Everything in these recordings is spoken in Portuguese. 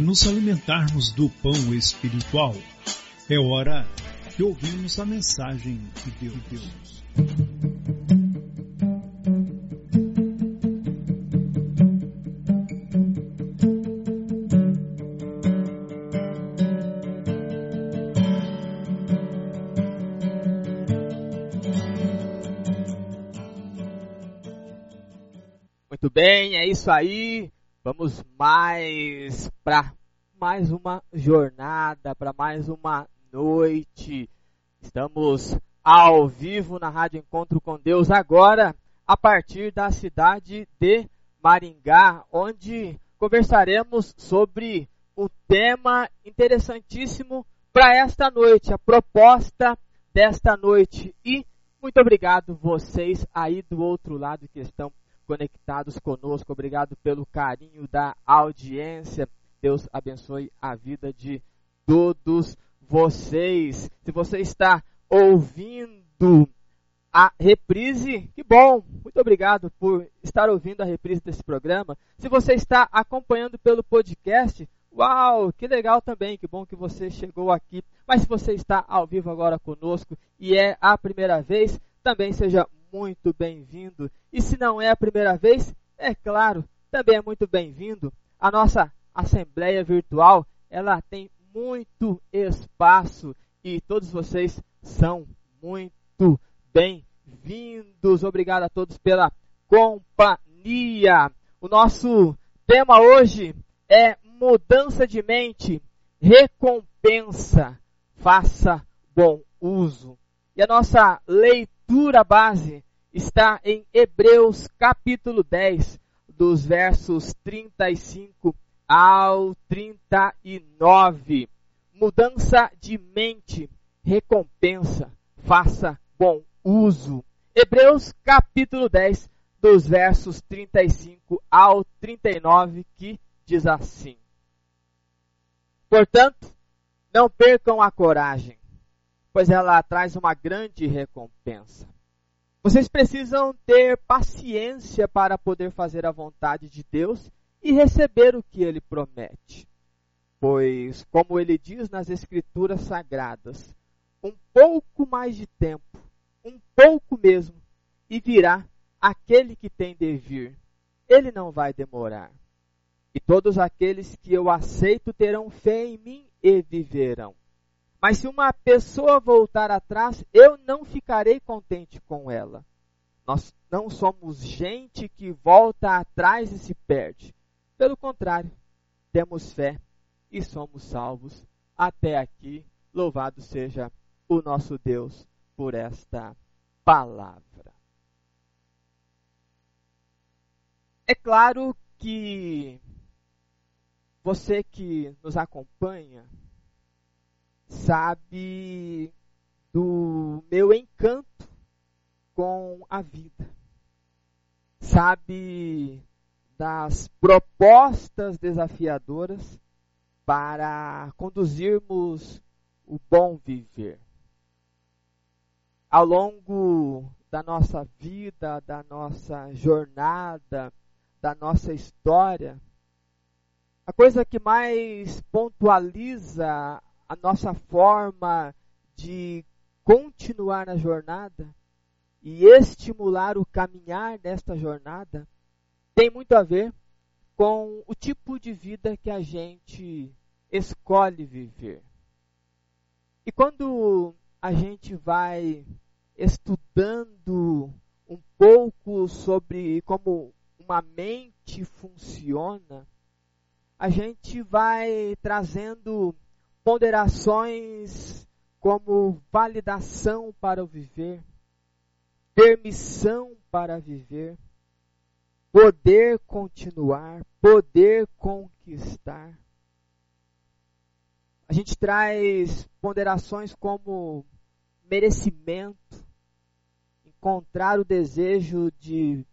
De nos alimentarmos do pão espiritual. É hora de ouvirmos a mensagem de Deus. Muito bem, é isso aí. Vamos mais para mais uma jornada, para mais uma noite. Estamos ao vivo na Rádio Encontro com Deus agora, a partir da cidade de Maringá, onde conversaremos sobre o tema interessantíssimo para esta noite, a proposta desta noite. E muito obrigado vocês aí do outro lado que estão conectados conosco. Obrigado pelo carinho da audiência. Deus abençoe a vida de todos vocês. Se você está ouvindo a reprise, que bom! Muito obrigado por estar ouvindo a reprise desse programa. Se você está acompanhando pelo podcast, uau, que legal também, que bom que você chegou aqui. Mas se você está ao vivo agora conosco e é a primeira vez, também seja muito bem-vindo. E se não é a primeira vez, é claro, também é muito bem-vindo. A nossa assembleia virtual, ela tem muito espaço e todos vocês são muito bem-vindos. Obrigado a todos pela companhia. O nosso tema hoje é mudança de mente, recompensa, faça bom uso. E a nossa leitura base está em Hebreus capítulo 10, dos versos 35 ao 39. Mudança de mente, recompensa, faça bom uso. Hebreus capítulo 10, dos versos 35 ao 39, que diz assim: Portanto, não percam a coragem, pois ela traz uma grande recompensa. Vocês precisam ter paciência para poder fazer a vontade de Deus e receber o que ele promete. Pois, como ele diz nas Escrituras Sagradas, um pouco mais de tempo, um pouco mesmo, e virá aquele que tem de vir. Ele não vai demorar. E todos aqueles que eu aceito terão fé em mim e viverão. Mas se uma pessoa voltar atrás, eu não ficarei contente com ela. Nós não somos gente que volta atrás e se perde. Pelo contrário, temos fé e somos salvos. Até aqui, louvado seja o nosso Deus por esta palavra. É claro que você que nos acompanha sabe do meu encanto com a vida. Sabe das propostas desafiadoras para conduzirmos o bom viver. Ao longo da nossa vida, da nossa jornada, da nossa história, a coisa que mais pontualiza a nossa forma de continuar na jornada e estimular o caminhar nesta jornada tem muito a ver com o tipo de vida que a gente escolhe viver. E quando a gente vai estudando um pouco sobre como uma mente funciona, a gente vai trazendo ponderações como validação para o viver, permissão para viver, poder continuar, poder conquistar. A gente traz ponderações como merecimento, encontrar o desejo de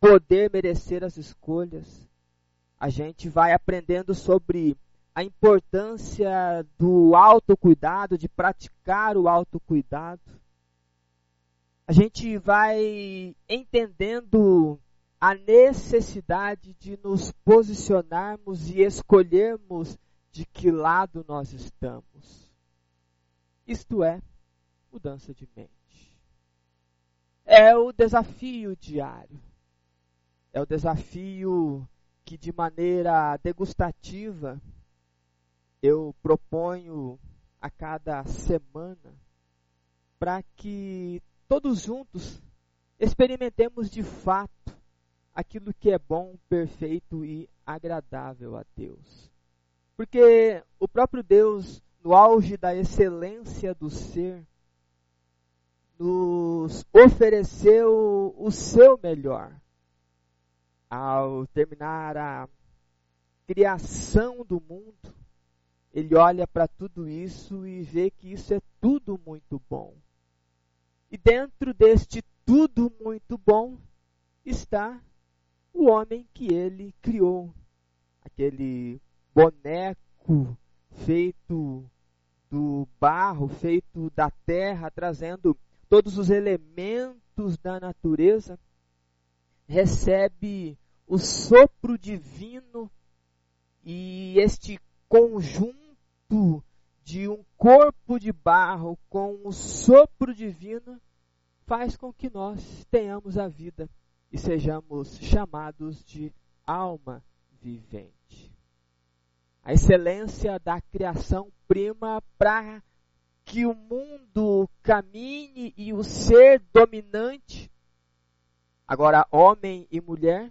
poder merecer as escolhas. A gente vai aprendendo sobre a importância do autocuidado, de praticar o autocuidado. A gente vai entendendo a necessidade de nos posicionarmos e escolhermos de que lado nós estamos. Isto é mudança de mente. É o desafio diário. É o desafio que de maneira degustativa eu proponho a cada semana para que todos juntos experimentemos de fato aquilo que é bom, perfeito e agradável a Deus. Porque o próprio Deus, no auge da excelência do ser, nos ofereceu o seu melhor. Ao terminar a criação do mundo, ele olha para tudo isso e vê que isso é tudo muito bom. E dentro deste tudo muito bom está o homem que ele criou. Aquele boneco feito do barro, feito da terra, trazendo todos os elementos da natureza, recebe o sopro divino e este conjunto de um corpo de barro com o sopro divino faz com que nós tenhamos a vida e sejamos chamados de alma vivente. A excelência da criação prima para que o mundo caminhe e o ser dominante, agora homem e mulher,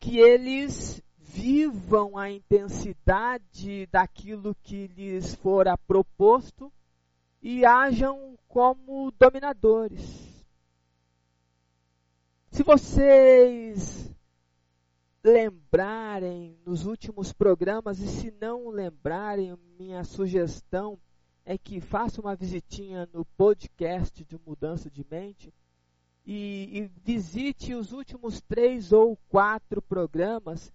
que eles vivam a intensidade daquilo que lhes fora proposto e hajam como dominadores. Se vocês lembrarem nos últimos programas, e se não lembrarem, minha sugestão é que faça uma visitinha no podcast de Mudança de Mente e, e visite os últimos três ou quatro programas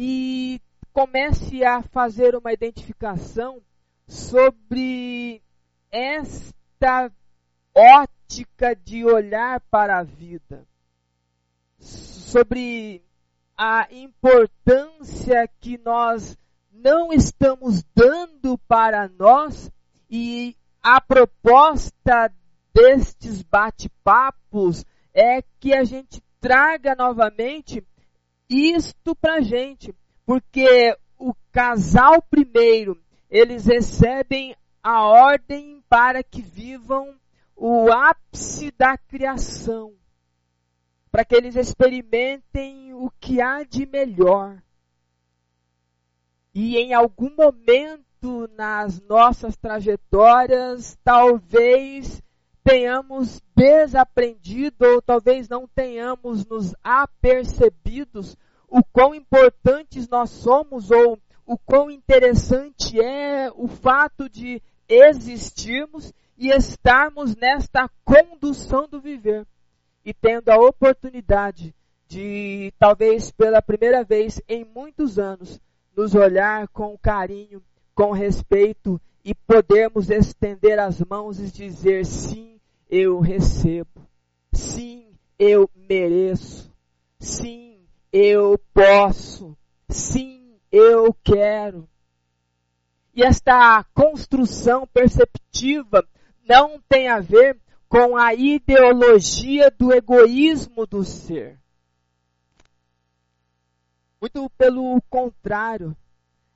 e comece a fazer uma identificação sobre esta ótica de olhar para a vida, sobre a importância que nós não estamos dando para nós e a proposta destes bate-papos é que a gente traga novamente isto pra gente, porque o casal primeiro, eles recebem a ordem para que vivam o ápice da criação, para que eles experimentem o que há de melhor. E em algum momento nas nossas trajetórias, talvez tenhamos desaprendido ou talvez não tenhamos nos apercebidos o quão importantes nós somos ou o quão interessante é o fato de existirmos e estarmos nesta condução do viver. E tendo a oportunidade de, talvez pela primeira vez em muitos anos, nos olhar com carinho, com respeito e podermos estender as mãos e dizer: sim, eu recebo. Sim, eu mereço. Sim, eu posso. Sim, eu quero. E esta construção perceptiva não tem a ver com a ideologia do egoísmo do ser. Muito pelo contrário,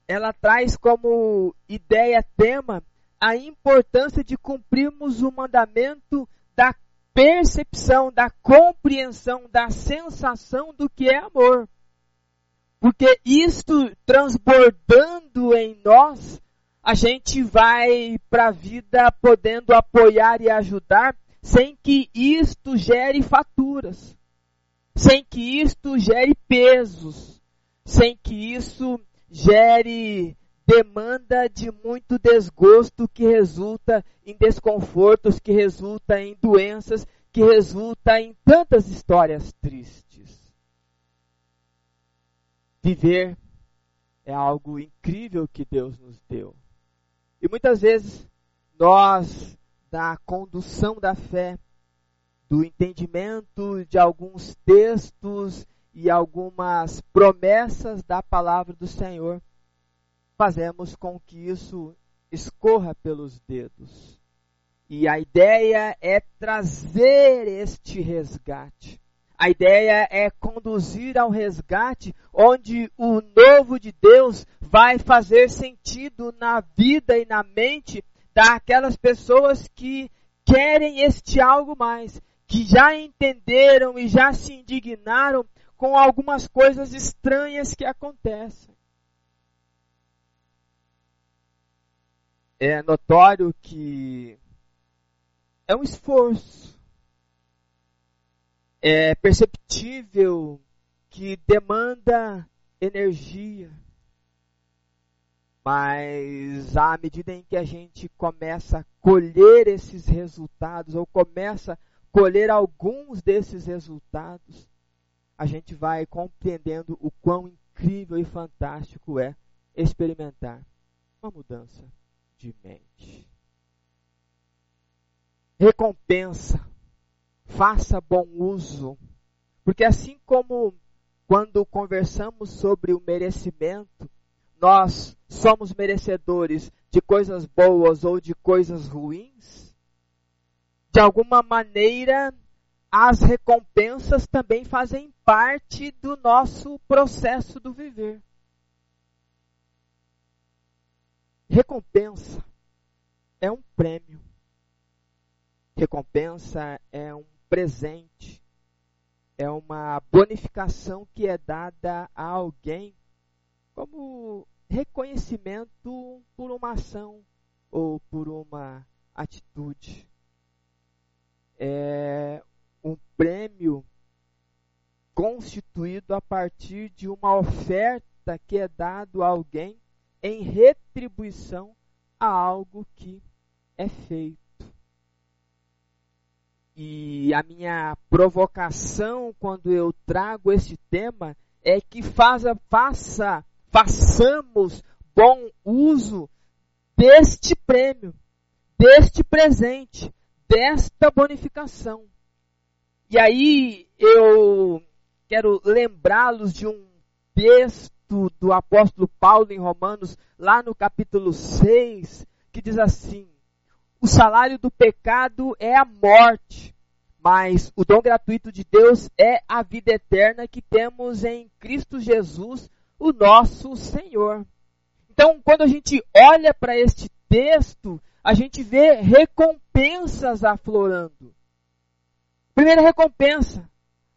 ela traz como ideia tema a importância de cumprirmos o mandamento da percepção, da compreensão, da sensação do que é amor. Porque isto transbordando em nós, a gente vai para a vida podendo apoiar e ajudar sem que isto gere faturas, sem que isto gere pesos, sem que isso gere demanda de muito desgosto que resulta em desconfortos, que resulta em doenças, que resulta em tantas histórias tristes. Viver é algo incrível que Deus nos deu. E muitas vezes nós, da condução da fé, do entendimento de alguns textos e algumas promessas da palavra do Senhor, fazemos com que isso escorra pelos dedos. E a ideia é trazer este resgate. A ideia é conduzir ao resgate onde o novo de Deus vai fazer sentido na vida e na mente daquelas pessoas que querem este algo mais, que já entenderam e já se indignaram com algumas coisas estranhas que acontecem. É notório que é um esforço é perceptível que demanda energia. Mas à medida em que a gente começa a colher esses resultados, ou começa a colher alguns desses resultados, a gente vai compreendendo o quão incrível e fantástico é experimentar uma mudança Recompensa faça bom uso. Porque assim como quando conversamos sobre o merecimento, nós somos merecedores de coisas boas ou de coisas ruins, de alguma maneira as recompensas também fazem parte do nosso processo do viver. Recompensa é um prêmio. Recompensa é um presente, é uma bonificação que é dada a alguém como reconhecimento por uma ação ou por uma atitude. É um prêmio constituído a partir de uma oferta que é dado a alguém em retribuição a algo que é feito. E a minha provocação quando eu trago esse tema é que faça, faça, façamos bom uso deste prêmio, deste presente, desta bonificação. E aí eu quero lembrá-los de um texto do apóstolo Paulo em Romanos, lá no capítulo 6, que diz assim: o salário do pecado é a morte, mas o dom gratuito de Deus é a vida eterna que temos em Cristo Jesus, o nosso Senhor. Então, quando a gente olha para este texto, a gente vê recompensas aflorando. Primeira recompensa.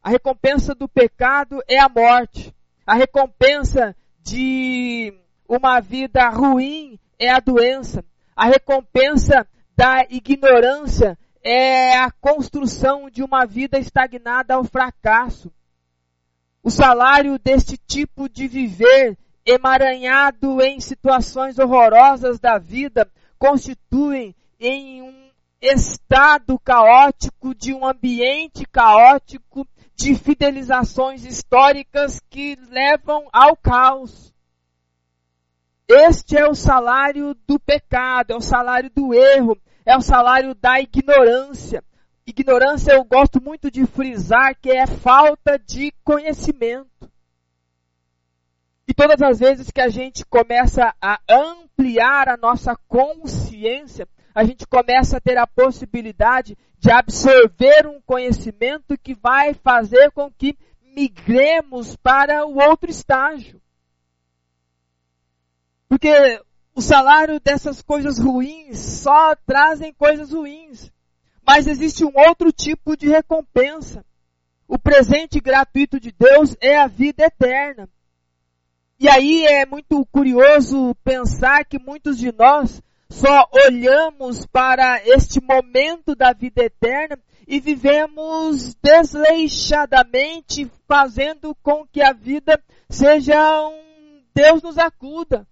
A recompensa do pecado é a morte. A recompensa de uma vida ruim é a doença. A recompensa da ignorância é a construção de uma vida estagnada ao fracasso. O salário deste tipo de viver, emaranhado em situações horrorosas da vida, constituem em um estado caótico, de um ambiente caótico, de fidelizações históricas que levam ao caos. Este é o salário do pecado, é o salário do erro, é o salário da ignorância. Ignorância eu gosto muito de frisar que é falta de conhecimento. E todas as vezes que a gente começa a ampliar a nossa consciência, a gente começa a ter a possibilidade de absorver um conhecimento que vai fazer com que migremos para o outro estágio. Porque o salário dessas coisas ruins só trazem coisas ruins. Mas existe um outro tipo de recompensa. O presente gratuito de Deus é a vida eterna. E aí é muito curioso pensar que muitos de nós só olhamos para este momento da vida eterna e vivemos desleixadamente, fazendo com que a vida seja um Deus nos acuda.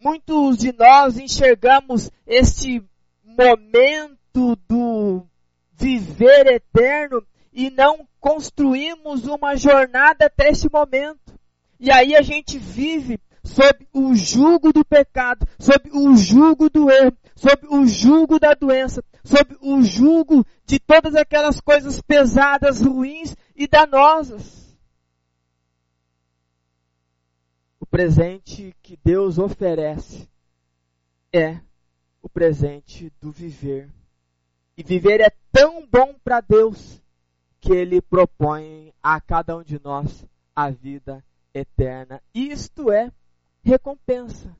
Muitos de nós enxergamos este momento do viver eterno e não construímos uma jornada até esse momento. E aí a gente vive sob o jugo do pecado, sob o jugo do erro, sob o jugo da doença, sob o jugo de todas aquelas coisas pesadas, ruins e danosas. O presente que Deus oferece é o presente do viver. E viver é tão bom para Deus que Ele propõe a cada um de nós a vida eterna. Isto é recompensa.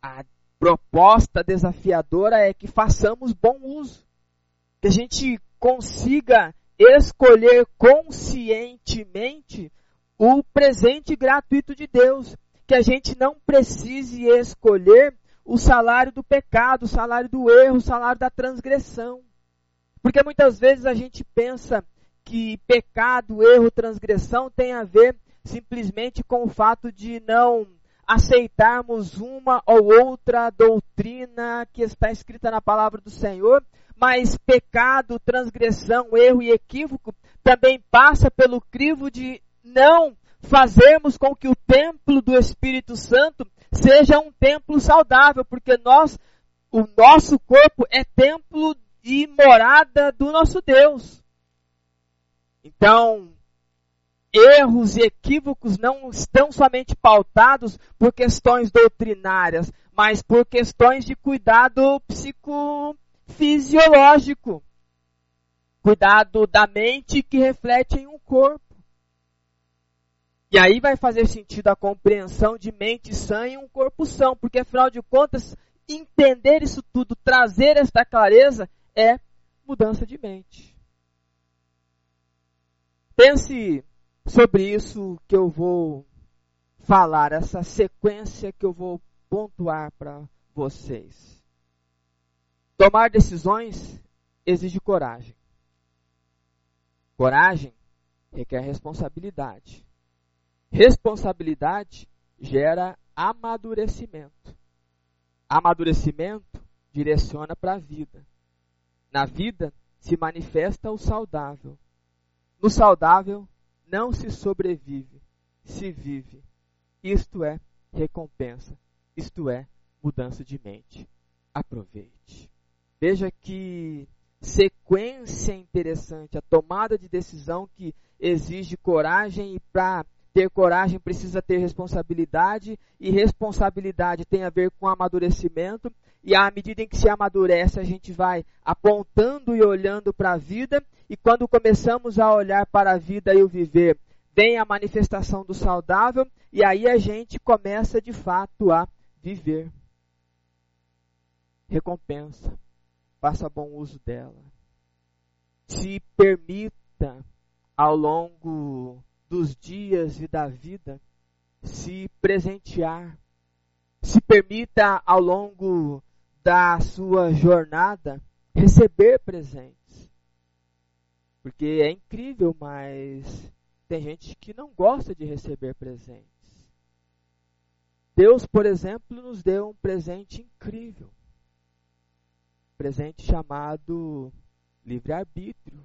A proposta desafiadora é que façamos bom uso. Que a gente consiga escolher conscientemente o presente gratuito de Deus. Que a gente não precise escolher o salário do pecado, o salário do erro, o salário da transgressão. Porque muitas vezes a gente pensa que pecado, erro, transgressão tem a ver simplesmente com o fato de não aceitarmos uma ou outra doutrina que está escrita na palavra do Senhor, mas pecado, transgressão, erro e equívoco também passa pelo crivo de não fazermos com que o templo do Espírito Santo seja um templo saudável, porque nós, o nosso corpo é templo e morada do nosso Deus. Então, erros e equívocos não estão somente pautados por questões doutrinárias, mas por questões de cuidado psicofisiológico. Cuidado da mente que reflete em um corpo. E aí vai fazer sentido a compreensão de mente sã e um corpo são, porque afinal de contas, entender isso tudo, trazer esta clareza, é mudança de mente. Pense sobre isso que eu vou falar, essa sequência que eu vou pontuar para vocês. Tomar decisões exige coragem. Coragem requer responsabilidade. Responsabilidade gera amadurecimento. Amadurecimento direciona para a vida. Na vida se manifesta o saudável. No saudável não se sobrevive, se vive. Isto é recompensa, isto é mudança de mente. Aproveite. Veja que sequência interessante, a tomada de decisão que exige coragem e para ter coragem precisa ter responsabilidade, e responsabilidade tem a ver com amadurecimento, e à medida em que se amadurece, a gente vai apontando e olhando para a vida, e quando começamos a olhar para a vida e o viver, vem a manifestação do saudável, e aí a gente começa de fato a viver. recompensa. Faça bom uso dela. Se permita, ao longo dos dias e da vida, se presentear. Se permita, ao longo da sua jornada, receber presentes. Porque é incrível, mas tem gente que não gosta de receber presentes. Deus, por exemplo, nos deu um presente incrível. Um presente chamado livre-arbítrio.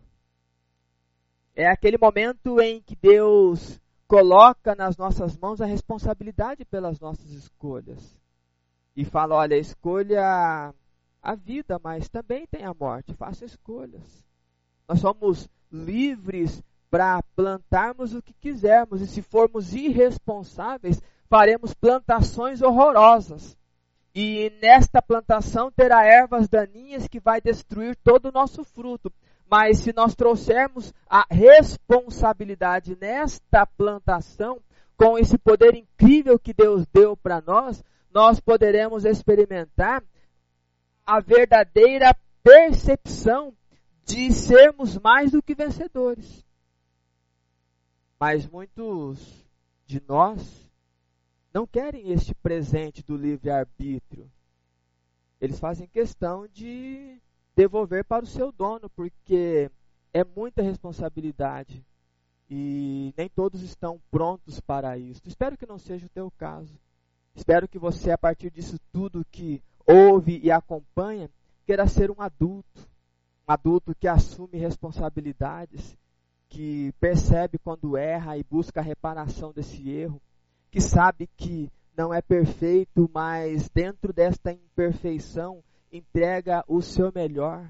É aquele momento em que Deus coloca nas nossas mãos a responsabilidade pelas nossas escolhas. E fala: olha, escolha a vida, mas também tem a morte, faça escolhas. Nós somos livres para plantarmos o que quisermos, e se formos irresponsáveis, faremos plantações horrorosas. E nesta plantação terá ervas daninhas que vai destruir todo o nosso fruto. Mas se nós trouxermos a responsabilidade nesta plantação, com esse poder incrível que Deus deu para nós, nós poderemos experimentar a verdadeira percepção de sermos mais do que vencedores. Mas muitos de nós não querem este presente do livre-arbítrio. Eles fazem questão de devolver para o seu dono, porque é muita responsabilidade e nem todos estão prontos para isso. Espero que não seja o teu caso. Espero que você, a partir disso tudo que ouve e acompanha, queira ser um adulto. Adulto que assume responsabilidades, que percebe quando erra e busca a reparação desse erro, que sabe que não é perfeito, mas dentro desta imperfeição entrega o seu melhor.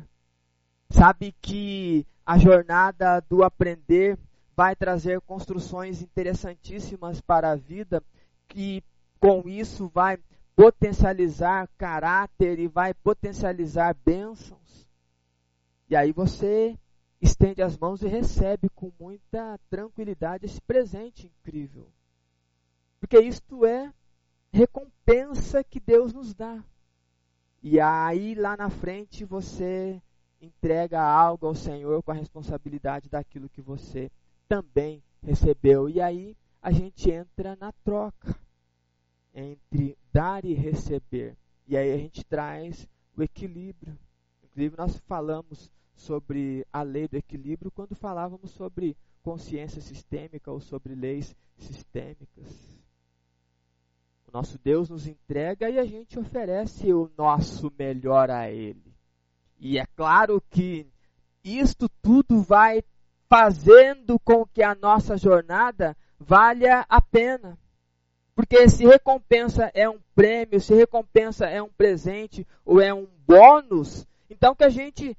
Sabe que a jornada do aprender vai trazer construções interessantíssimas para a vida, que com isso vai potencializar caráter e vai potencializar bênçãos. E aí você estende as mãos e recebe com muita tranquilidade esse presente incrível. Porque isto é recompensa que Deus nos dá. E aí lá na frente você entrega algo ao Senhor com a responsabilidade daquilo que você também recebeu. E aí a gente entra na troca entre dar e receber. E aí a gente traz o equilíbrio. Inclusive nós falamos sobre a lei do equilíbrio quando falávamos sobre consciência sistêmica ou sobre leis sistêmicas. O nosso Deus nos entrega e a gente oferece o nosso melhor a Ele. E é claro que isto tudo vai fazendo com que a nossa jornada valha a pena. Porque se recompensa é um prêmio, se recompensa é um presente ou é um bônus, então que a gente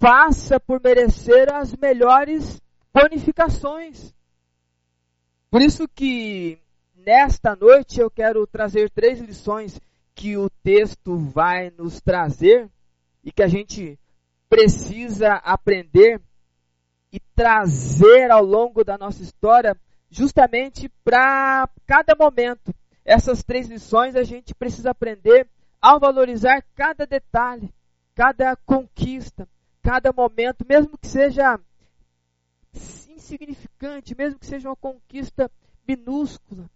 faça por merecer as melhores bonificações. Por isso que nesta noite eu quero trazer três lições que o texto vai nos trazer e que a gente precisa aprender e trazer ao longo da nossa história, justamente para cada momento. Essas três lições a gente precisa aprender ao valorizar cada detalhe, cada conquista, cada momento, mesmo que seja insignificante, mesmo que seja uma conquista minúscula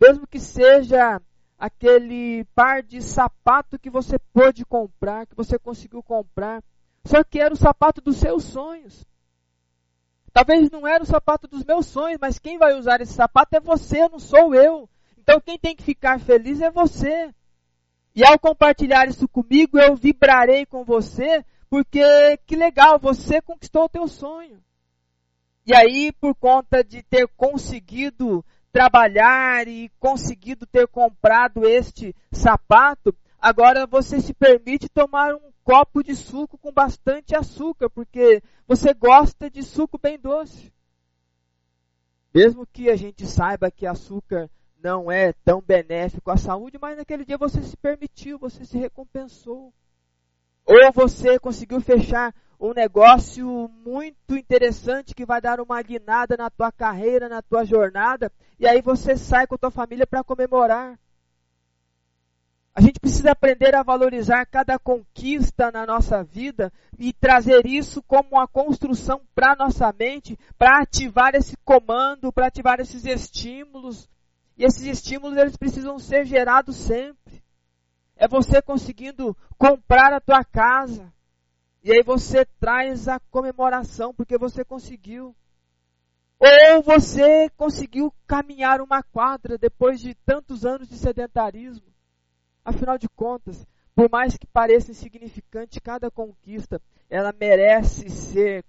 mesmo que seja aquele par de sapato que você pôde comprar, que você conseguiu comprar, só que era o sapato dos seus sonhos. Talvez não era o sapato dos meus sonhos, mas quem vai usar esse sapato é você, não sou eu. Então quem tem que ficar feliz é você. E ao compartilhar isso comigo, eu vibrarei com você, porque que legal, você conquistou o teu sonho. E aí, por conta de ter conseguido trabalhar e conseguido ter comprado este sapato, agora você se permite tomar um copo de suco com bastante açúcar, porque você gosta de suco bem doce. Mesmo que a gente saiba que açúcar não é tão benéfico à saúde, mas naquele dia você se permitiu, você se recompensou. Ou você conseguiu fechar um negócio muito interessante que vai dar uma guinada na tua carreira, na tua jornada, e aí você sai com a tua família para comemorar. A gente precisa aprender a valorizar cada conquista na nossa vida e trazer isso como uma construção para nossa mente, para ativar esse comando, para ativar esses estímulos. E esses estímulos eles precisam ser gerados sempre. É você conseguindo comprar a tua casa. E aí você traz a comemoração porque você conseguiu. Ou você conseguiu caminhar uma quadra depois de tantos anos de sedentarismo. Afinal de contas, por mais que pareça insignificante, cada conquista, ela merece ser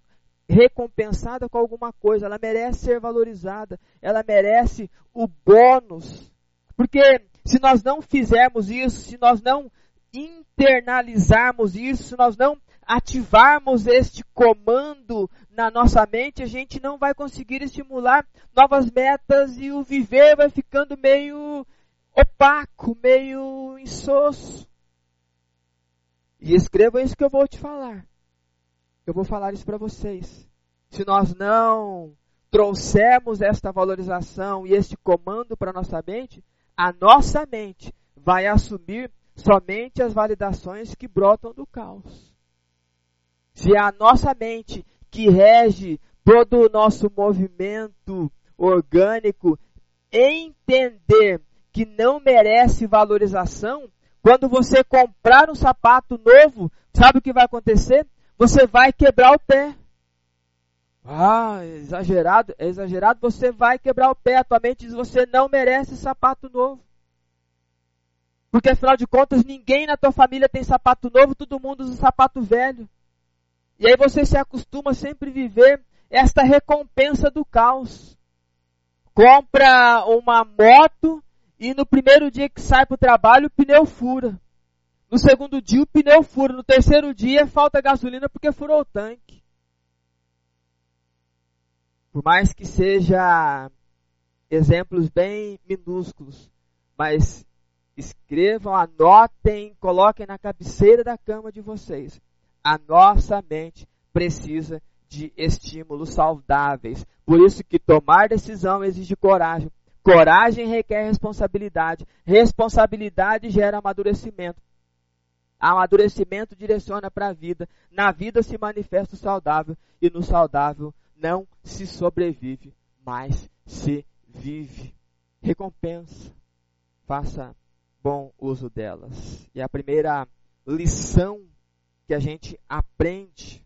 recompensada com alguma coisa, ela merece ser valorizada, ela merece o bônus. Porque se nós não fizermos isso, se nós não internalizarmos isso, se nós não ativarmos este comando na nossa mente, a gente não vai conseguir estimular novas metas e o viver vai ficando meio opaco, meio insosso. E escreva isso que eu vou te falar. Eu vou falar isso para vocês. Se nós não trouxermos esta valorização e este comando para nossa mente, a nossa mente vai assumir somente as validações que brotam do caos. Se é a nossa mente que rege todo o nosso movimento orgânico entender que não merece valorização, quando você comprar um sapato novo, sabe o que vai acontecer? Você vai quebrar o pé. Ah, exagerado, é exagerado, você vai quebrar o pé. A tua mente diz, você não merece sapato novo. Porque afinal de contas, ninguém na tua família tem sapato novo, todo mundo usa sapato velho. E aí você se acostuma a sempre viver esta recompensa do caos. Compra uma moto e no primeiro dia que sai para o trabalho o pneu fura. No segundo dia o pneu fura. No terceiro dia falta gasolina porque furou o tanque. Por mais que seja exemplos bem minúsculos, mas escrevam, anotem, coloquem na cabeceira da cama de vocês. A nossa mente precisa de estímulos saudáveis. Por isso que tomar decisão exige coragem. Coragem requer responsabilidade. Responsabilidade gera amadurecimento. Amadurecimento direciona para a vida. Na vida se manifesta o saudável e no saudável não se sobrevive, mas se vive. Recompensa. Faça bom uso delas. E a primeira lição que a gente aprende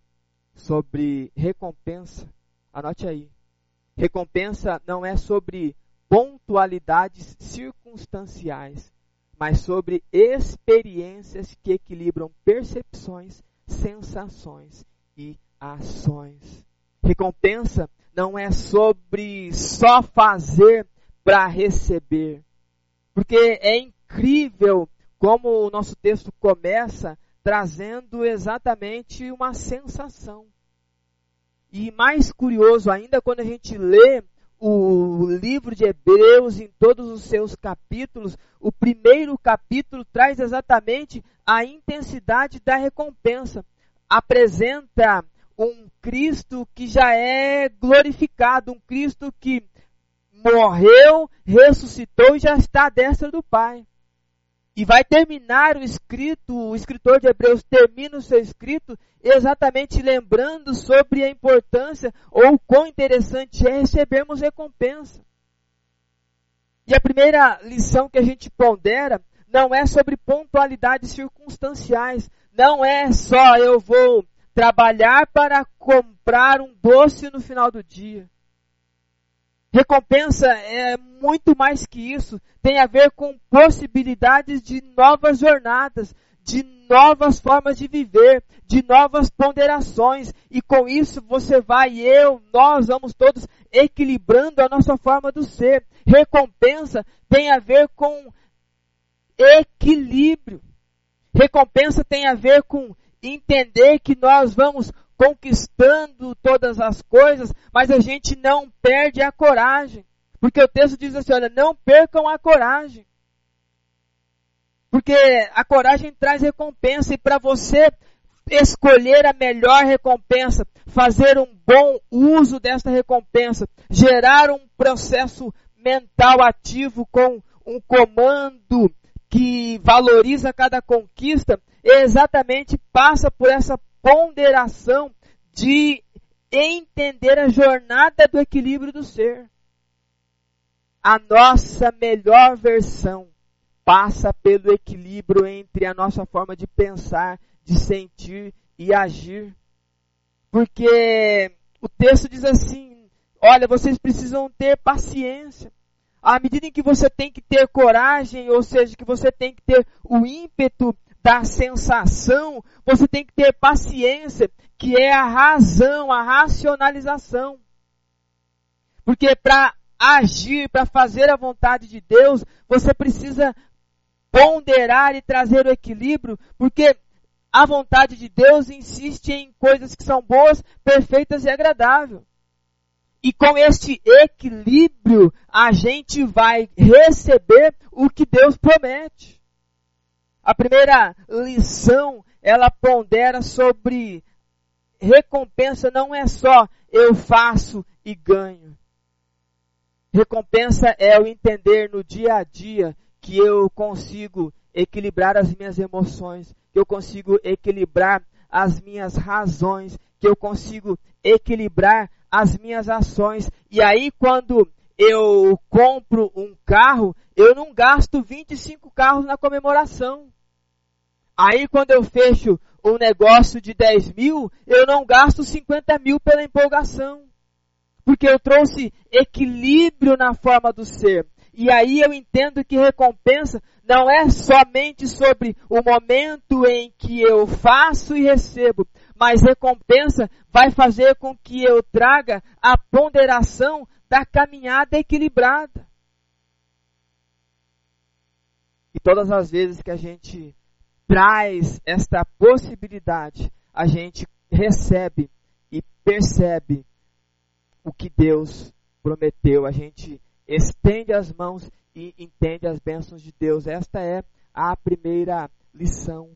sobre recompensa, anote aí. Recompensa não é sobre pontualidades circunstanciais, mas sobre experiências que equilibram percepções, sensações e ações. Recompensa não é sobre só fazer para receber, porque é incrível como o nosso texto começa trazendo exatamente uma sensação. E mais curioso ainda quando a gente lê o livro de Hebreus, em todos os seus capítulos, o primeiro capítulo traz exatamente a intensidade da recompensa. Apresenta um Cristo que já é glorificado, um Cristo que morreu, ressuscitou e já está à destra do Pai. E vai terminar o escrito, o escritor de Hebreus termina o seu escrito exatamente lembrando sobre a importância ou quão interessante é recebermos recompensa. E a primeira lição que a gente pondera não é sobre pontualidades circunstanciais, não é só eu vou trabalhar para comprar um doce no final do dia. Recompensa é muito mais que isso. Tem a ver com possibilidades de novas jornadas, de novas formas de viver, de novas ponderações. E com isso você vai, eu, nós vamos todos equilibrando a nossa forma do ser. Recompensa tem a ver com equilíbrio. Recompensa tem a ver com entender que nós vamos conquistando todas as coisas, mas a gente não perde a coragem. Porque o texto diz assim: olha, não percam a coragem. Porque a coragem traz recompensa, e para você escolher a melhor recompensa, fazer um bom uso desta recompensa, gerar um processo mental ativo com um comando que valoriza cada conquista exatamente passa por essa ponderação de entender a jornada do equilíbrio do ser. A nossa melhor versão passa pelo equilíbrio entre a nossa forma de pensar, de sentir e agir. Porque o texto diz assim: olha, vocês precisam ter paciência. À medida em que você tem que ter coragem, ou seja, que você tem que ter o ímpeto da sensação, você tem que ter paciência, que é a razão, a racionalização. Porque para agir, para fazer a vontade de Deus, você precisa ponderar e trazer o equilíbrio, porque a vontade de Deus insiste em coisas que são boas, perfeitas e agradáveis. E com este equilíbrio, a gente vai receber o que Deus promete. A primeira lição, ela pondera sobre recompensa não é só eu faço e ganho. Recompensa é o entender no dia a dia que eu consigo equilibrar as minhas emoções, que eu consigo equilibrar as minhas razões, que eu consigo equilibrar as minhas ações. E aí quando eu compro um carro, eu não gasto 25 carros na comemoração. Aí quando eu fecho um negócio de 10 mil, eu não gasto 50 mil pela empolgação. Porque eu trouxe equilíbrio na forma do ser. E aí eu entendo que recompensa não é somente sobre o momento em que eu faço e recebo, mas recompensa vai fazer com que eu traga a ponderação da caminhada equilibrada. E todas as vezes que a gente traz esta possibilidade, a gente recebe e percebe o que Deus prometeu, a gente estende as mãos e entende as bênçãos de Deus. Esta é a primeira lição,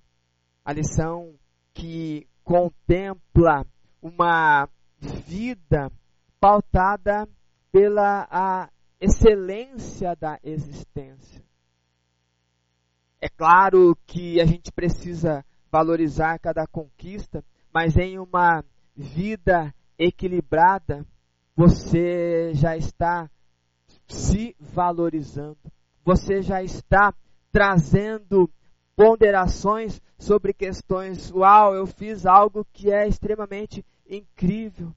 a lição que contempla uma vida pautada pela a excelência da existência. É claro que a gente precisa valorizar cada conquista, mas em uma vida equilibrada, você já está se valorizando, você já está trazendo ponderações sobre questões. Uau, eu fiz algo que é extremamente incrível.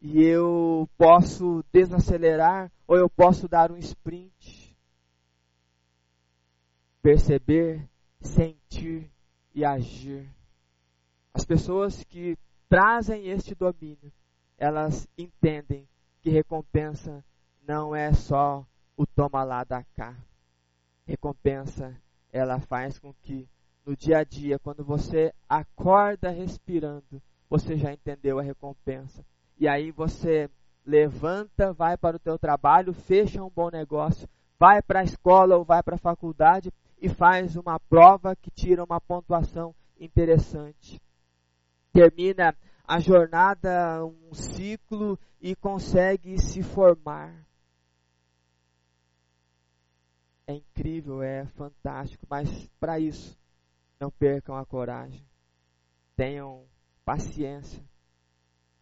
E eu posso desacelerar ou eu posso dar um sprint perceber, sentir e agir. As pessoas que trazem este domínio, elas entendem que recompensa não é só o toma lá da cá. Recompensa, ela faz com que no dia a dia, quando você acorda respirando, você já entendeu a recompensa. E aí você levanta, vai para o teu trabalho, fecha um bom negócio, vai para a escola ou vai para a faculdade e faz uma prova que tira uma pontuação interessante. Termina a jornada, um ciclo e consegue se formar. É incrível, é fantástico, mas para isso, não percam a coragem. Tenham paciência.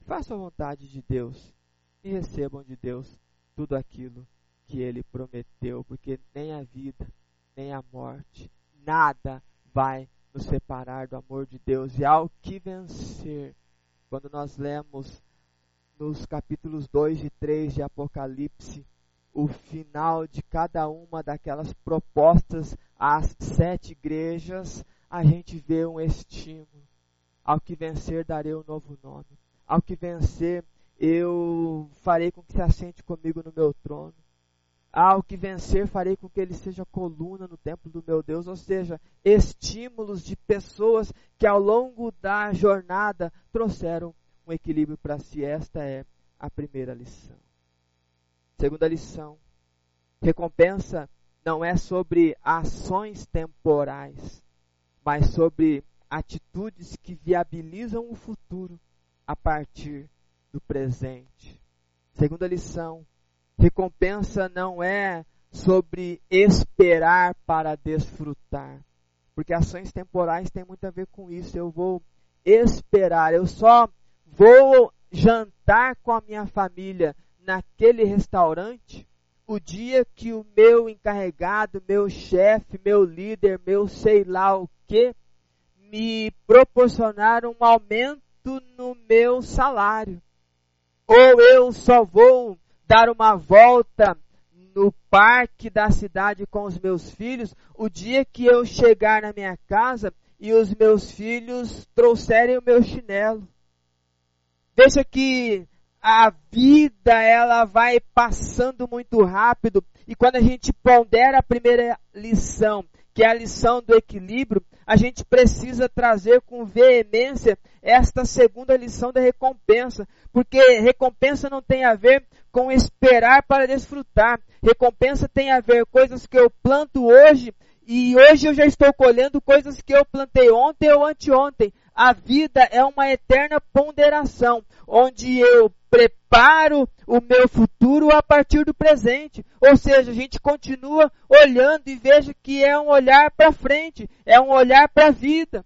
Façam a vontade de Deus e recebam de Deus tudo aquilo que Ele prometeu, porque nem a vida, nem a morte. Nada vai nos separar do amor de Deus. E ao que vencer, quando nós lemos nos capítulos 2 e 3 de Apocalipse, o final de cada uma daquelas propostas às sete igrejas, a gente vê um estímulo. Ao que vencer, darei um novo nome. Ao que vencer, eu farei com que se assente comigo no meu trono. Ao que vencer, farei com que ele seja coluna no templo do meu Deus, ou seja, estímulos de pessoas que ao longo da jornada trouxeram um equilíbrio para si. Esta é a primeira lição. Segunda lição: recompensa não é sobre ações temporais, mas sobre atitudes que viabilizam o futuro a partir do presente. Segunda lição: Recompensa não é sobre esperar para desfrutar. Porque ações temporais têm muito a ver com isso. Eu vou esperar, eu só vou jantar com a minha família naquele restaurante o dia que o meu encarregado, meu chefe, meu líder, meu sei lá o que, me proporcionar um aumento no meu salário. Ou eu só vou dar uma volta no parque da cidade com os meus filhos o dia que eu chegar na minha casa e os meus filhos trouxerem o meu chinelo. Veja que a vida ela vai passando muito rápido e quando a gente pondera a primeira lição, que é a lição do equilíbrio, a gente precisa trazer com veemência esta segunda lição da recompensa, porque recompensa não tem a ver com esperar para desfrutar. Recompensa tem a ver coisas que eu planto hoje e hoje eu já estou colhendo coisas que eu plantei ontem ou anteontem. A vida é uma eterna ponderação, onde eu preparo o meu futuro a partir do presente. Ou seja, a gente continua olhando e veja que é um olhar para frente, é um olhar para a vida.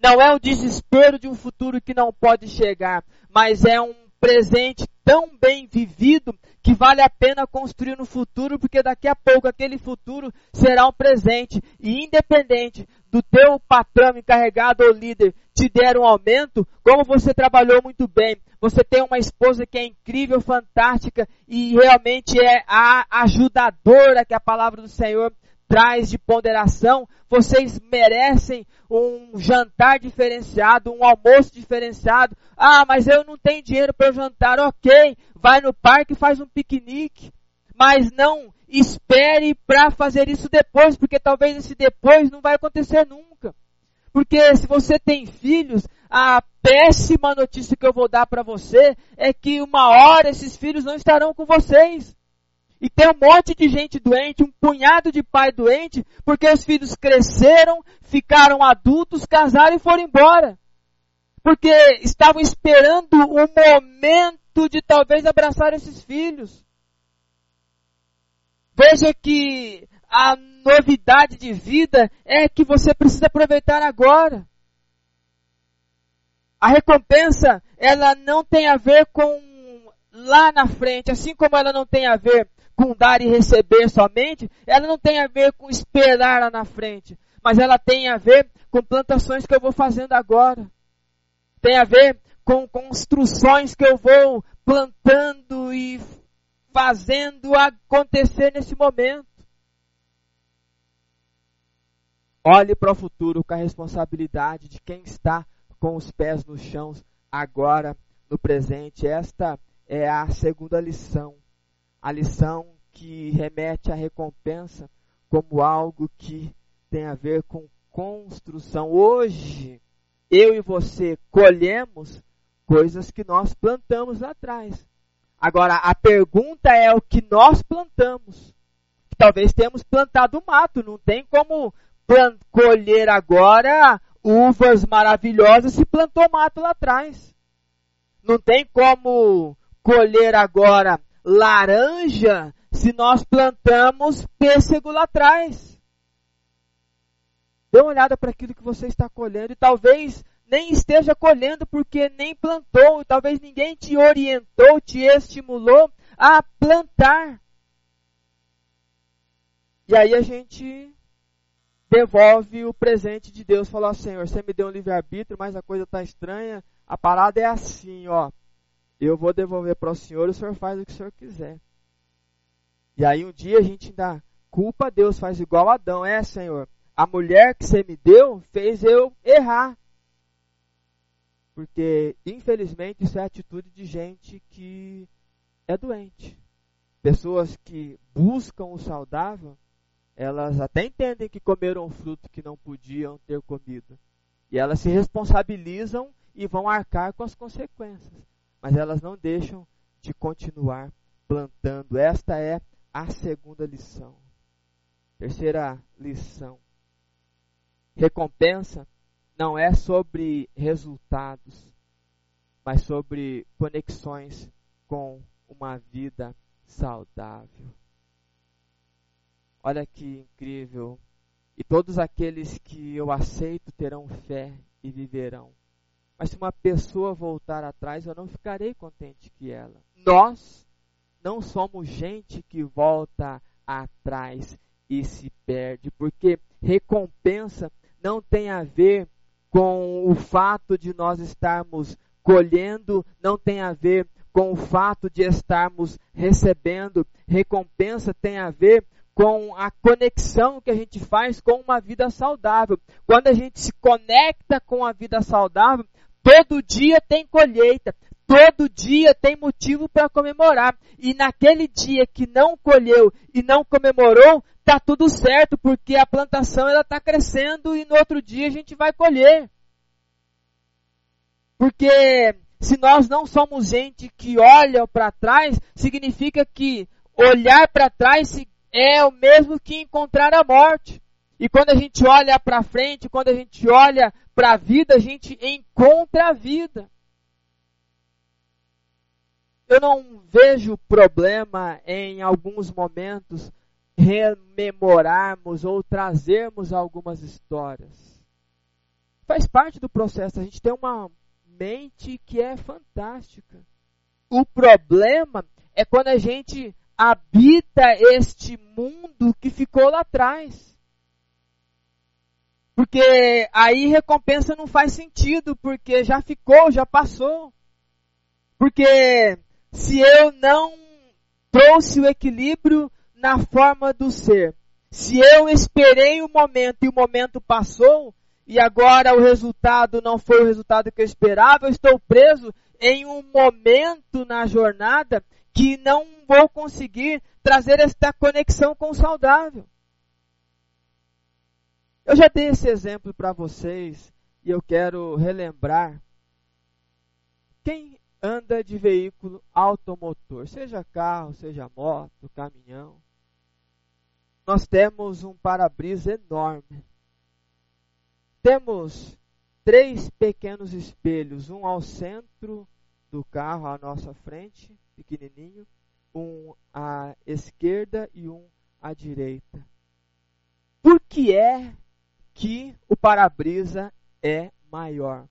Não é o desespero de um futuro que não pode chegar, mas é um presente tão bem vivido que vale a pena construir no futuro, porque daqui a pouco aquele futuro será um presente. E independente do teu patrão encarregado ou líder te der um aumento, como você trabalhou muito bem, você tem uma esposa que é incrível, fantástica e realmente é a ajudadora que a palavra do Senhor traz de ponderação, vocês merecem um jantar diferenciado, um almoço diferenciado. Ah, mas eu não tenho dinheiro para jantar. Ok, vai no parque e faz um piquenique. Mas não espere para fazer isso depois, porque talvez esse depois não vai acontecer nunca. Porque se você tem filhos, a péssima notícia que eu vou dar para você é que uma hora esses filhos não estarão com vocês. E tem um monte de gente doente, um punhado de pai doente, porque os filhos cresceram, ficaram adultos, casaram e foram embora. Porque estavam esperando o momento de talvez abraçar esses filhos. Veja que a novidade de vida é que você precisa aproveitar agora. A recompensa, ela não tem a ver com lá na frente, assim como ela não tem a ver com dar e receber somente, ela não tem a ver com esperar lá na frente, mas ela tem a ver com plantações que eu vou fazendo agora. Tem a ver com construções que eu vou plantando e fazendo acontecer nesse momento. Olhe para o futuro com a responsabilidade de quem está com os pés no chão agora, no presente. Esta é a segunda lição a lição que remete à recompensa como algo que tem a ver com construção. Hoje, eu e você colhemos coisas que nós plantamos lá atrás. Agora, a pergunta é o que nós plantamos. Talvez tenhamos plantado mato, não tem como colher agora uvas maravilhosas se plantou mato lá atrás. Não tem como colher agora laranja se nós plantamos pêssego lá atrás. Dê uma olhada para aquilo que você está colhendo e talvez nem esteja colhendo porque nem plantou, talvez ninguém te orientou, te estimulou a plantar. E aí a gente devolve o presente de Deus, fala, Senhor, você me deu um livre-arbítrio, mas a coisa está estranha, a parada é assim, ó eu vou devolver para o Senhor o Senhor faz o que o Senhor quiser. E aí um dia a gente ainda culpa Deus, faz igual Adão, é Senhor, a mulher que você me deu fez eu errar. Porque, infelizmente, isso é atitude de gente que é doente. Pessoas que buscam o saudável, elas até entendem que comeram um fruto que não podiam ter comido. E elas se responsabilizam e vão arcar com as consequências mas elas não deixam de continuar plantando. Esta é a segunda lição. Terceira lição. Recompensa não é sobre resultados, mas sobre conexões com uma vida saudável. olha que incrível. E todos aqueles que eu aceito terão fé e viverão. Mas se uma pessoa voltar atrás, eu não ficarei contente que ela. Nós não somos gente que volta atrás e se perde, porque recompensa não tem a ver com o fato de nós estarmos colhendo, não tem a ver com o fato de estarmos recebendo. Recompensa tem a ver com a conexão que a gente faz com uma vida saudável. Quando a gente se conecta com a vida saudável, todo dia tem colheita, todo dia tem motivo para comemorar. E naquele dia que não colheu e não comemorou, tá tudo certo, porque a plantação ela está crescendo e no outro dia a gente vai colher. Porque se nós não somos gente que olha para trás, significa que olhar para trás é o mesmo que encontrar a morte. E quando a gente olha para frente, quando a gente olha para a vida, a gente encontra a vida. Eu não vejo problema em alguns momentos rememorarmos ou trazermos algumas histórias. Faz parte do processo. A gente tem uma mente que é fantástica. O problema é quando a gente habita este mundo que ficou lá atrás. Porque aí recompensa não faz sentido, porque já ficou, já passou. Porque se eu não trouxe o equilíbrio na forma do ser, se eu esperei o momento e o momento passou, e agora o resultado não foi o resultado que eu esperava, eu estou preso em um momento na jornada que não vou conseguir trazer esta conexão com o saudável. Eu já dei esse exemplo para vocês e eu quero relembrar. Quem anda de veículo automotor, seja carro, seja moto, caminhão, nós temos um para-brisa enorme. Temos três pequenos espelhos, um ao centro do carro, à nossa frente, pequenininho, um à esquerda e um à direita. Por que é que o para-brisa é maior?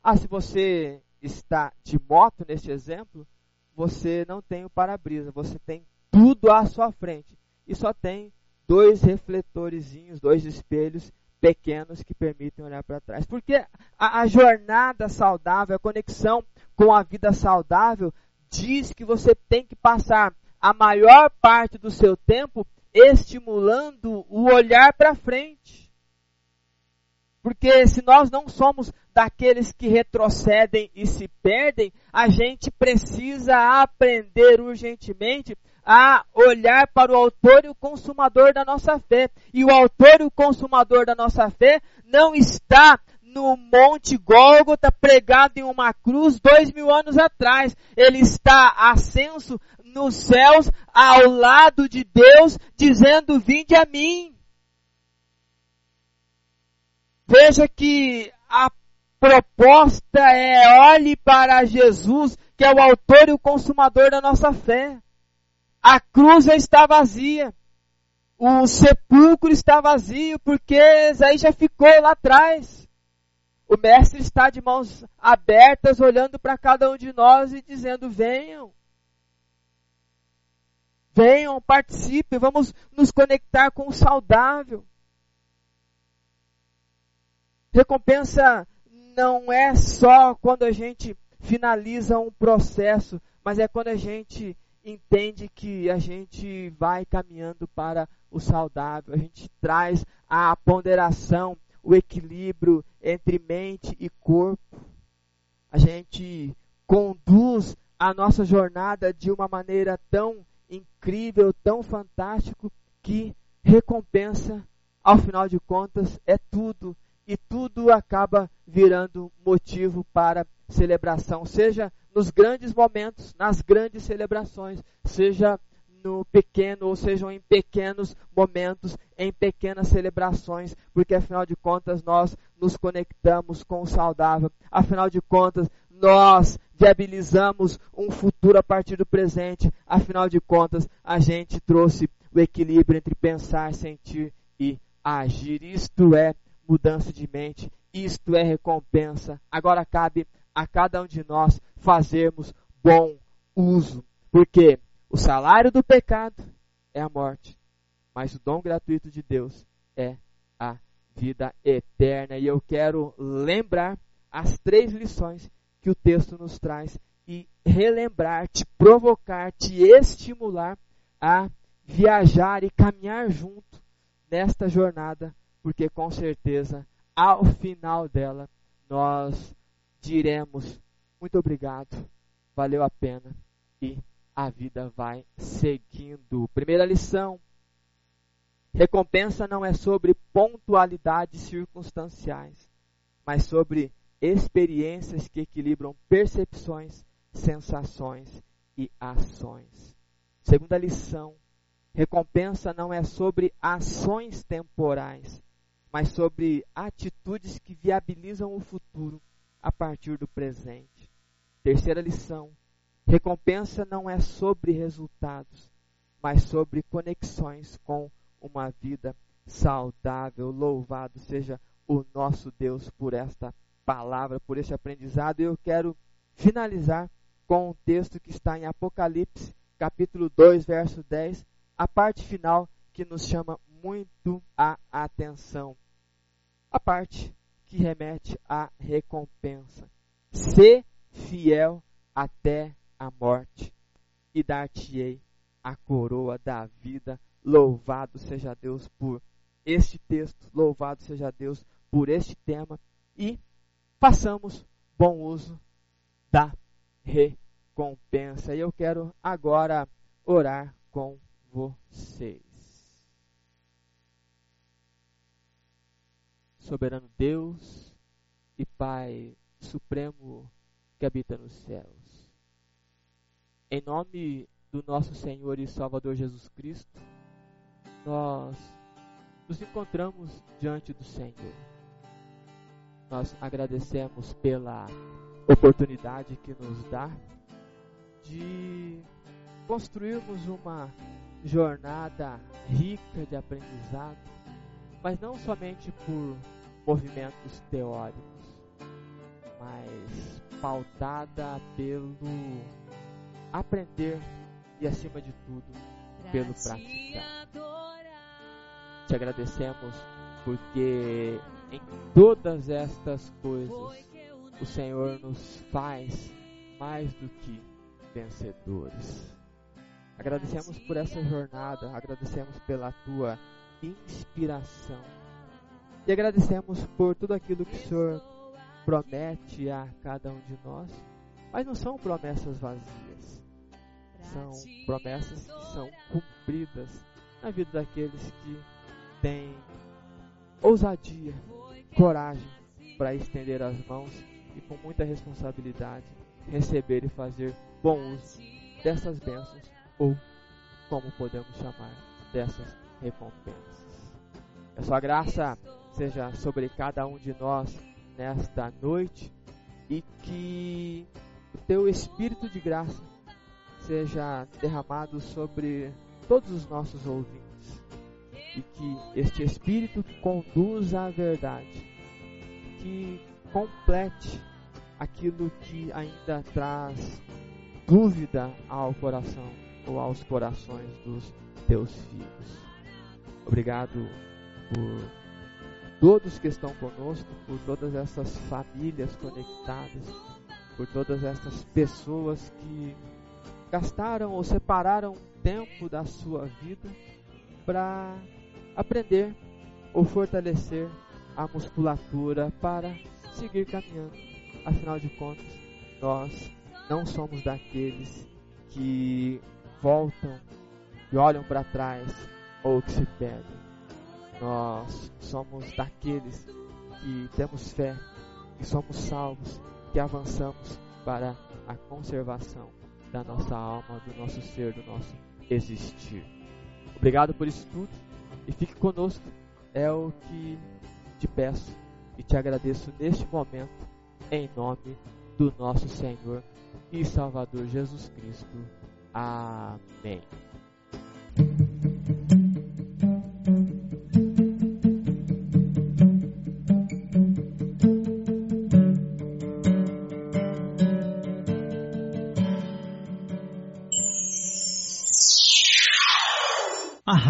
Ah, se você está de moto neste exemplo, você não tem o para-brisa, você tem tudo à sua frente e só tem dois refletorzinhos, dois espelhos pequenos que permitem olhar para trás. Porque a, a, jornada saudável, a conexão com a vida saudável, diz que você tem que passar a maior parte do seu tempo estimulando o olhar para frente. Porque se nós não somos daqueles que retrocedem e se perdem, a gente precisa aprender urgentemente a olhar para o autor e o consumador da nossa fé. E o autor e o consumador da nossa fé não está no Monte Gólgota pregado em uma cruz dois mil anos atrás. Ele está ascenso nos céus ao lado de Deus, dizendo: Vinde a mim. Veja que a proposta é olhe para Jesus, que é o autor e o consumador da nossa fé. A cruz já está vazia. O sepulcro está vazio, porque aí já ficou lá atrás. O mestre está de mãos abertas, olhando para cada um de nós e dizendo: venham. Venham, participem, vamos nos conectar com o saudável. Recompensa não é só quando a gente finaliza um processo, mas é quando a gente entende que a gente vai caminhando para o saudável, a gente traz a ponderação o equilíbrio entre mente e corpo. A gente conduz a nossa jornada de uma maneira tão incrível, tão fantástico, que recompensa, ao final de contas, é tudo. E tudo acaba virando motivo para celebração, seja nos grandes momentos, nas grandes celebrações, seja no pequeno, ou sejam em pequenos momentos, em pequenas celebrações, porque afinal de contas nós nos conectamos com o saudável. Afinal de contas, nós viabilizamos um futuro a partir do presente. Afinal de contas, a gente trouxe o equilíbrio entre pensar, sentir e agir. Isto é mudança de mente, isto é recompensa. Agora cabe a cada um de nós fazermos bom uso, porque o salário do pecado é a morte, mas o dom gratuito de Deus é a vida eterna. E eu quero lembrar as três lições que o texto nos traz e relembrar, te provocar, te estimular a viajar e caminhar junto nesta jornada, porque com certeza ao final dela nós diremos muito obrigado, valeu a pena e a vida vai seguindo. Primeira lição: recompensa não é sobre pontualidades circunstanciais, mas sobre experiências que equilibram percepções, sensações e ações. Segunda lição: recompensa não é sobre ações temporais, mas sobre atitudes que viabilizam o futuro a partir do presente. Terceira lição: recompensa não é sobre resultados, mas sobre conexões com uma vida saudável. Louvado seja o nosso Deus por esta palavra, por este aprendizado. Eu quero finalizar com um texto que está em Apocalipse, capítulo 2, verso 10, a parte final que nos chama muito a atenção. A parte que remete à recompensa. Ser fiel até a morte e dar-te-ei a coroa da vida. Louvado seja Deus por este texto, louvado seja Deus por este tema e façamos bom uso da recompensa. E eu quero agora orar com vocês. Soberano Deus e Pai Supremo que habita nos céus. Em nome do nosso Senhor e Salvador Jesus Cristo, nós nos encontramos diante do Senhor. Nós agradecemos pela oportunidade que nos dá de construirmos uma jornada rica de aprendizado, mas não somente por movimentos teóricos, mas pautada pelo aprender e, acima de tudo, pelo praticar. Te agradecemos porque em todas estas coisas o Senhor nos faz mais do que vencedores. Agradecemos por essa jornada, agradecemos pela tua inspiração e agradecemos por tudo aquilo que o Senhor promete a cada um de nós, mas não são promessas vazias, são promessas que são cumpridas na vida daqueles que têm ousadia, coragem para estender as mãos e com muita responsabilidade receber e fazer bom uso dessas bênçãos ou como podemos chamar dessas recompensas. A sua graça seja sobre cada um de nós nesta noite e que o teu espírito de graça seja derramado sobre todos os nossos ouvintes e que este espírito conduza à verdade, que complete aquilo que ainda traz dúvida ao coração ou aos corações dos teus filhos. Obrigado por todos que estão conosco, por todas essas famílias conectadas, por todas essas pessoas que gastaram ou separaram tempo da sua vida para aprender ou fortalecer a musculatura para seguir caminhando. Afinal de contas, nós não somos daqueles que voltam e olham para trás ou que se perdem. Nós somos daqueles que temos fé, que somos salvos, que avançamos para a conservação da nossa alma, do nosso ser, do nosso existir. Obrigado por isso tudo e fique conosco. É o que te peço e te agradeço neste momento, em nome do nosso Senhor e Salvador Jesus Cristo. Amém.